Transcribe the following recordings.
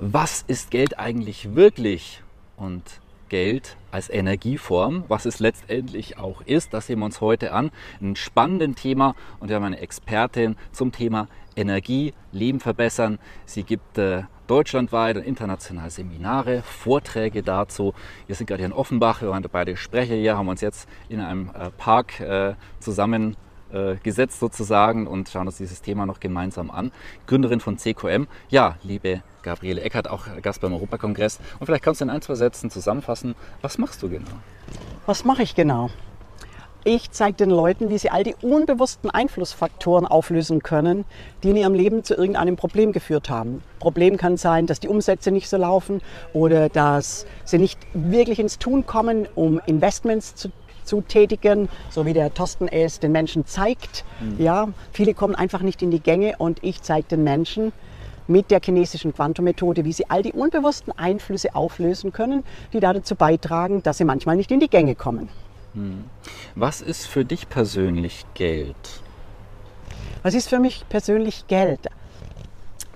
Was ist Geld eigentlich wirklich? Und Geld als Energieform, was es letztendlich auch ist, das sehen wir uns heute an. Ein spannendes Thema und wir haben eine Expertin zum Thema Energie, Leben verbessern. Sie gibt äh, deutschlandweit und international Seminare, Vorträge dazu. Wir sind gerade hier in Offenbach, wir waren beide Sprecher hier, haben uns jetzt in einem äh, Park äh, zusammen äh, gesetzt sozusagen und schauen uns dieses Thema noch gemeinsam an. Gründerin von CQM. Ja, liebe Gabriele Eckert, auch Gast beim Europakongress. Und vielleicht kannst du in ein, zwei Sätzen zusammenfassen, was machst du genau? Was mache ich genau? Ich zeige den Leuten, wie sie all die unbewussten Einflussfaktoren auflösen können, die in ihrem Leben zu irgendeinem Problem geführt haben. Problem kann sein, dass die Umsätze nicht so laufen oder dass sie nicht wirklich ins Tun kommen, um Investments zu zu tätigen, so wie der Thorsten es den Menschen zeigt. Mhm. Ja, viele kommen einfach nicht in die Gänge und ich zeige den Menschen mit der chinesischen Quantum-Methode, wie sie all die unbewussten Einflüsse auflösen können, die dazu beitragen, dass sie manchmal nicht in die Gänge kommen. Mhm. Was ist für dich persönlich Geld? Was ist für mich persönlich Geld?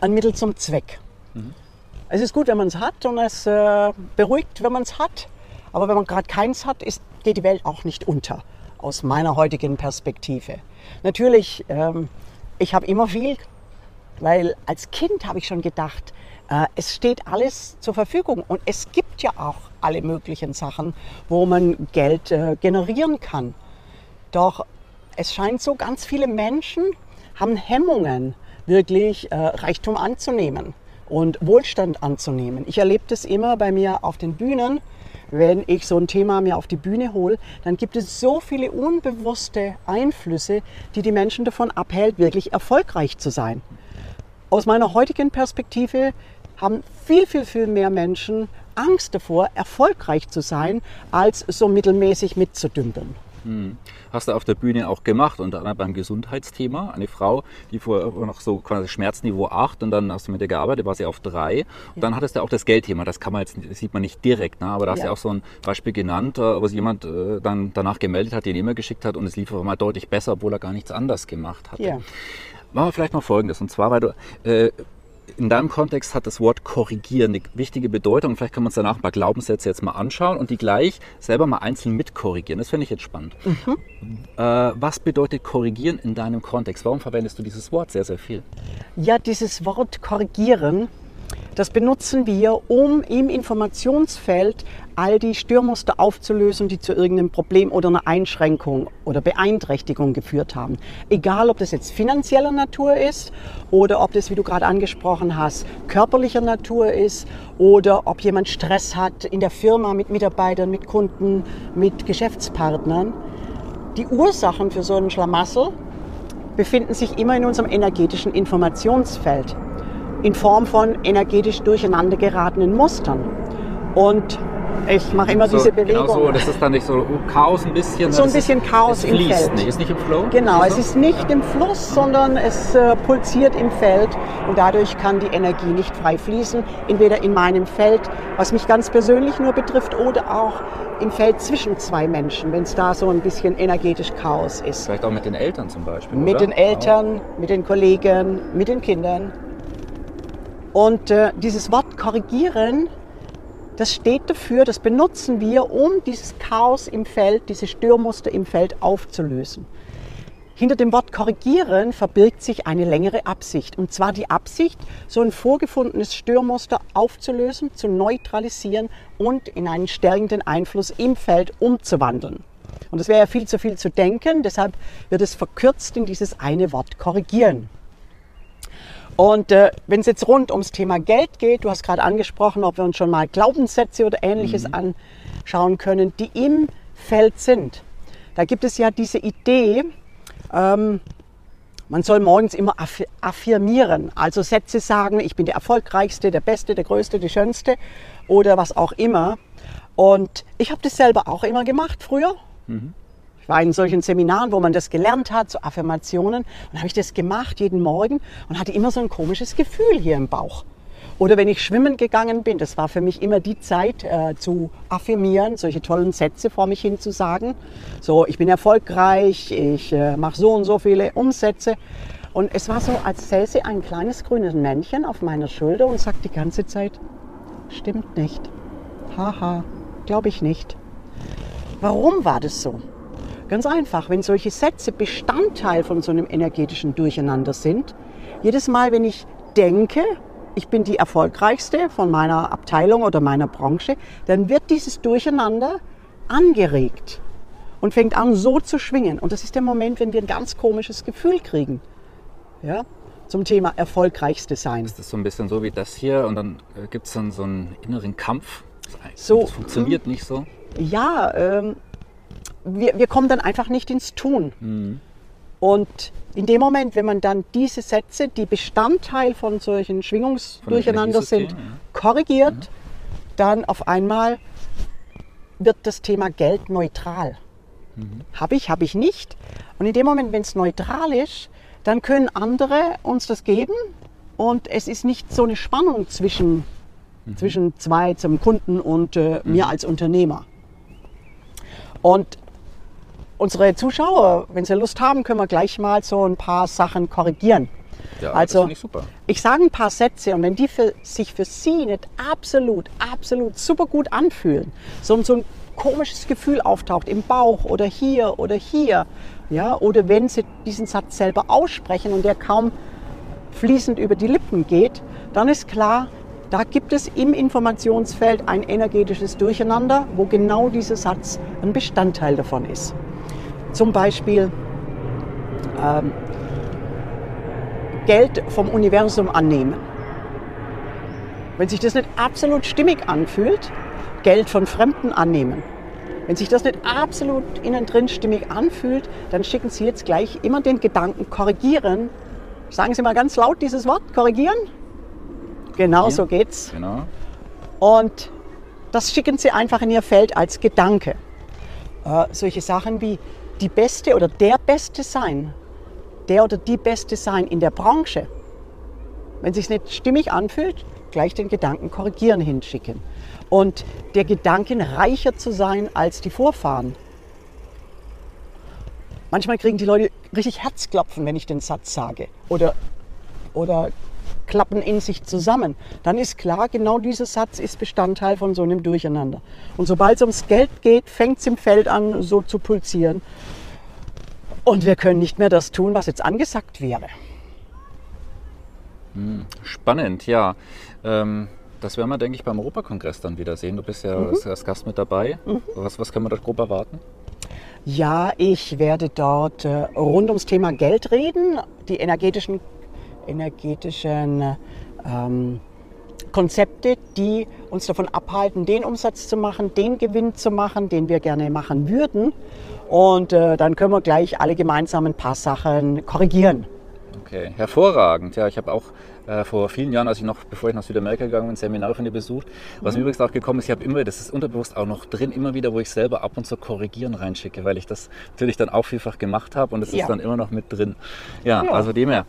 Ein Mittel zum Zweck. Mhm. Es ist gut, wenn man es hat und es äh, beruhigt, wenn man es hat. Aber wenn man gerade keins hat, ist geht die Welt auch nicht unter, aus meiner heutigen Perspektive. Natürlich, ähm, ich habe immer viel, weil als Kind habe ich schon gedacht, äh, es steht alles zur Verfügung und es gibt ja auch alle möglichen Sachen, wo man Geld äh, generieren kann. Doch es scheint so, ganz viele Menschen haben Hemmungen, wirklich äh, Reichtum anzunehmen und Wohlstand anzunehmen. Ich erlebe das immer bei mir auf den Bühnen wenn ich so ein Thema mir auf die Bühne hole, dann gibt es so viele unbewusste Einflüsse, die die Menschen davon abhält, wirklich erfolgreich zu sein. Aus meiner heutigen Perspektive haben viel, viel, viel mehr Menschen Angst davor, erfolgreich zu sein, als so mittelmäßig mitzudümpeln. Hm. Hast du auf der Bühne auch gemacht, unter anderem beim Gesundheitsthema. Eine Frau, die vor noch so quasi Schmerzniveau 8 und dann hast du mit der gearbeitet, war sie auf 3. Und dann hattest du auch das Geldthema. Das kann man jetzt, sieht man nicht direkt, ne? aber da hast du ja. auch so ein Beispiel genannt, äh, wo sich jemand äh, dann danach gemeldet hat, den E-Mail geschickt hat und es lief auf einmal deutlich besser, obwohl er gar nichts anders gemacht hatte. Ja. Machen wir vielleicht mal Folgendes. Und zwar, weil du äh, in deinem Kontext hat das Wort korrigieren eine wichtige Bedeutung. Vielleicht können wir uns danach ein paar Glaubenssätze jetzt mal anschauen und die gleich selber mal einzeln mitkorrigieren. Das finde ich jetzt spannend. Mhm. Äh, was bedeutet korrigieren in deinem Kontext? Warum verwendest du dieses Wort sehr, sehr viel? Ja, dieses Wort korrigieren das benutzen wir, um im Informationsfeld all die Störmuster aufzulösen, die zu irgendeinem Problem oder einer Einschränkung oder Beeinträchtigung geführt haben. Egal, ob das jetzt finanzieller Natur ist oder ob das, wie du gerade angesprochen hast, körperlicher Natur ist oder ob jemand Stress hat in der Firma mit Mitarbeitern, mit Kunden, mit Geschäftspartnern. Die Ursachen für so einen Schlamassel befinden sich immer in unserem energetischen Informationsfeld in Form von energetisch durcheinander geratenen Mustern. Und ich mache immer so, diese Bewegung. Genau so, das ist dann nicht so Chaos ein bisschen. So ein bisschen ist, Chaos im Feld. Nicht, ist nicht im Flow? Genau, es ist nicht im Fluss, sondern es äh, pulsiert im Feld und dadurch kann die Energie nicht frei fließen, entweder in meinem Feld, was mich ganz persönlich nur betrifft, oder auch im Feld zwischen zwei Menschen, wenn es da so ein bisschen energetisch Chaos ist. Vielleicht auch mit den Eltern zum Beispiel. Mit oder? den Eltern, mit den Kollegen, mit den Kindern. Und äh, dieses Wort korrigieren, das steht dafür, das benutzen wir, um dieses Chaos im Feld, diese Störmuster im Feld aufzulösen. Hinter dem Wort korrigieren verbirgt sich eine längere Absicht. Und zwar die Absicht, so ein vorgefundenes Störmuster aufzulösen, zu neutralisieren und in einen stärkenden Einfluss im Feld umzuwandeln. Und das wäre ja viel zu viel zu denken, deshalb wird es verkürzt in dieses eine Wort korrigieren. Und äh, wenn es jetzt rund ums Thema Geld geht, du hast gerade angesprochen, ob wir uns schon mal Glaubenssätze oder ähnliches mhm. anschauen können, die im Feld sind. Da gibt es ja diese Idee, ähm, man soll morgens immer affirmieren, also Sätze sagen, ich bin der Erfolgreichste, der Beste, der Größte, der Schönste. oder was auch immer. Und ich habe das selber auch immer gemacht früher. Ich war in solchen Seminaren, wo man das gelernt hat, so Affirmationen. Und habe ich das gemacht jeden Morgen und hatte immer so ein komisches Gefühl hier im Bauch. Oder wenn ich schwimmen gegangen bin, das war für mich immer die Zeit äh, zu affirmieren, solche tollen Sätze vor mich hin zu sagen. So, ich bin erfolgreich, ich äh, mache so und so viele Umsätze. Und es war so, als säße ein kleines grünes Männchen auf meiner Schulter und sagt die ganze Zeit, stimmt nicht. Haha, glaube ich nicht. Warum war das so? Ganz einfach, wenn solche Sätze Bestandteil von so einem energetischen Durcheinander sind, jedes Mal, wenn ich denke, ich bin die erfolgreichste von meiner Abteilung oder meiner Branche, dann wird dieses Durcheinander angeregt und fängt an so zu schwingen. Und das ist der Moment, wenn wir ein ganz komisches Gefühl kriegen. Ja? Zum Thema erfolgreichste sein. Ist das so ein bisschen so wie das hier und dann äh, gibt es dann so einen inneren Kampf? Das, So, das funktioniert nicht so. Ja, ähm, wir, wir kommen dann einfach nicht ins Tun. Und in dem Moment, wenn man dann diese Sätze, die Bestandteil von solchen Schwingungsdurcheinander sind, ja. korrigiert, dann auf einmal wird das Thema Geld neutral. Habe ich, habe ich nicht. Und in dem Moment, wenn es neutral ist, dann können andere uns das geben und es ist nicht so eine Spannung zwischen, zwischen zwei, zum Kunden und äh, mir als Unternehmer. Und unsere Zuschauer, wenn sie Lust haben, können wir gleich mal so ein paar Sachen korrigieren. Ja, also, ich super. ich sage ein paar Sätze und wenn die für, sich für Sie nicht absolut, absolut super gut anfühlen, so, so ein komisches Gefühl auftaucht im Bauch oder hier oder hier, ja, oder wenn Sie diesen Satz selber aussprechen und der kaum fließend über die Lippen geht, dann ist klar, da gibt es im Informationsfeld ein energetisches Durcheinander, wo genau dieser Satz ein Bestandteil davon ist. Zum Beispiel ähm, Geld vom Universum annehmen. Wenn sich das nicht absolut stimmig anfühlt, Geld von Fremden annehmen. Wenn sich das nicht absolut innen drin stimmig anfühlt, dann schicken Sie jetzt gleich immer den Gedanken korrigieren. Sagen Sie mal ganz laut dieses Wort, korrigieren. Genau so geht's. Genau. Und das schicken Sie einfach in Ihr Feld als Gedanke. Äh, solche Sachen wie die Beste oder der Beste sein, der oder die Beste sein in der Branche. Wenn sich nicht stimmig anfühlt, gleich den Gedanken korrigieren hinschicken. Und der Gedanken reicher zu sein als die Vorfahren. Manchmal kriegen die Leute richtig Herzklopfen, wenn ich den Satz sage. Oder, oder klappen in sich zusammen. Dann ist klar, genau dieser Satz ist Bestandteil von so einem Durcheinander. Und sobald es ums Geld geht, fängt es im Feld an, so zu pulsieren. Und wir können nicht mehr das tun, was jetzt angesagt wäre. Spannend, ja. Ähm, das werden wir, denke ich, beim Europakongress dann wieder sehen. Du bist ja Mhm. als- Gast mit dabei. Was, was können wir da grob erwarten? Ja, ich werde dort äh, rund ums Thema Geld reden, die energetischen, energetischen ähm, Konzepte, die uns davon abhalten, den Umsatz zu machen, den Gewinn zu machen, den wir gerne machen würden. Und äh, dann können wir gleich alle gemeinsam ein paar Sachen korrigieren. Okay, hervorragend. Ja, ich habe auch äh, vor vielen Jahren, als ich noch, bevor ich nach Südamerika gegangen bin, Seminare von dir besucht. Was Mhm. mir übrigens auch gekommen ist, ich habe immer, das ist unterbewusst auch noch drin, immer wieder, wo ich selber ab und zu korrigieren reinschicke, weil ich das natürlich dann auch vielfach gemacht habe und es Ja. ist dann immer noch mit drin. Ja, Ja. also dem her.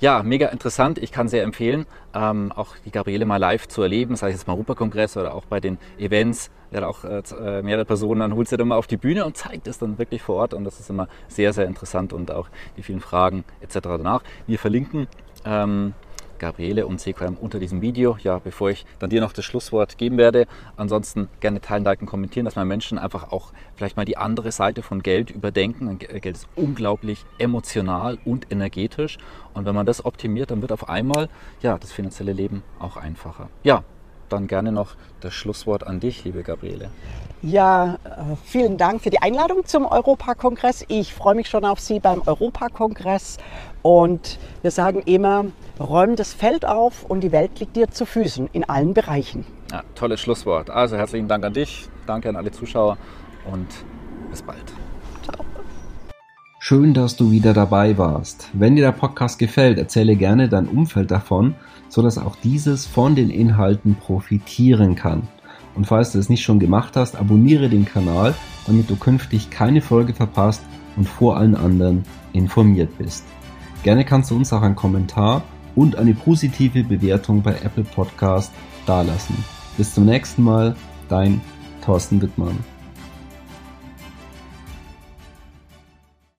Ja, mega interessant. Ich kann sehr empfehlen, ähm, auch die Gabriele mal live zu erleben, sei es jetzt mal Europakongress oder auch bei den Events. Ja, auch äh, äh, mehrere Personen, dann holt sie dann mal auf die Bühne und zeigt es dann wirklich vor Ort. Und das ist immer sehr, sehr interessant und auch die vielen Fragen etc. danach. Wir verlinken ähm, Gabriele und Sequam unter diesem Video. Ja, bevor ich dann dir noch das Schlusswort geben werde. Ansonsten gerne teilen, liken, kommentieren, dass man Menschen einfach auch vielleicht mal die andere Seite von Geld überdenken. Ge- Geld ist unglaublich emotional und energetisch. Und wenn man das optimiert, dann wird auf einmal ja, das finanzielle Leben auch einfacher. Ja, dann gerne noch das Schlusswort an dich, liebe Gabriele. Ja, äh, vielen Dank für die Einladung zum Europakongress. Ich freue mich schon auf Sie beim Europakongress. Und wir sagen immer, räum das Feld auf und die Welt liegt dir zu Füßen in allen Bereichen. Ja, tolles Schlusswort. Also herzlichen Dank an dich, danke an alle Zuschauer und bis bald. Schön, dass du wieder dabei warst. Wenn dir der Podcast gefällt, erzähle gerne dein Umfeld davon, sodass auch dieses von den Inhalten profitieren kann. Und falls du es nicht schon gemacht hast, abonniere den Kanal, damit du künftig keine Folge verpasst und vor allen anderen informiert bist. Gerne kannst du uns auch einen Kommentar und eine positive Bewertung bei Apple Podcast dalassen. Bis zum nächsten Mal, dein Thorsten Wittmann.